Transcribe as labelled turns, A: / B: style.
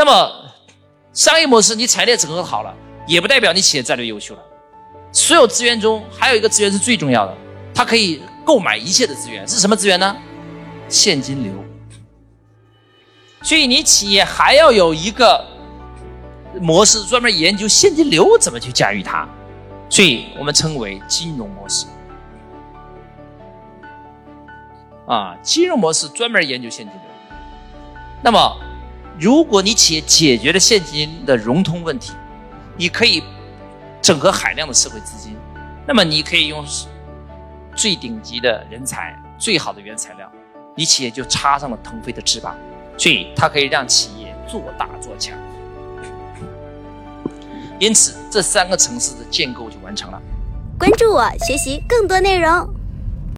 A: 那么，商业模式你产业链整合好了，也不代表你企业战略优秀了。所有资源中还有一个资源是最重要的，它可以购买一切的资源，是什么资源呢？现金流。所以你企业还要有一个模式，专门研究现金流怎么去驾驭它，所以我们称为金融模式。啊，金融模式专门研究现金流。那么，如果你企业解决了现金的融通问题，你可以整合海量的社会资金，那么你可以用最顶级的人才、最好的原材料，你企业就插上了腾飞的翅膀，所以它可以让企业做大做强。因此，这三个城市的建构就完成了。
B: 关注我，学习更多内容。